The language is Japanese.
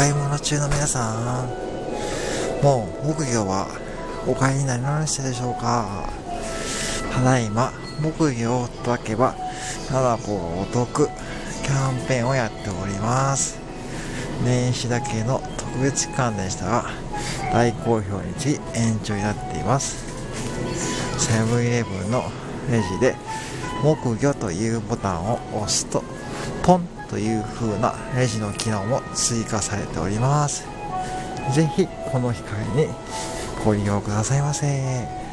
買い物中の皆さん、もう木魚はお帰りになりましたでしょうかただいま、木魚を叩けば7個お得キャンペーンをやっております。年始だけの特別期間でしたが、大好評につき延長になっています。セブンイレブンのレジで木魚というボタンを押すとポンという風なレジの機能も追加されております。ぜひこの機会にご利用くださいませ。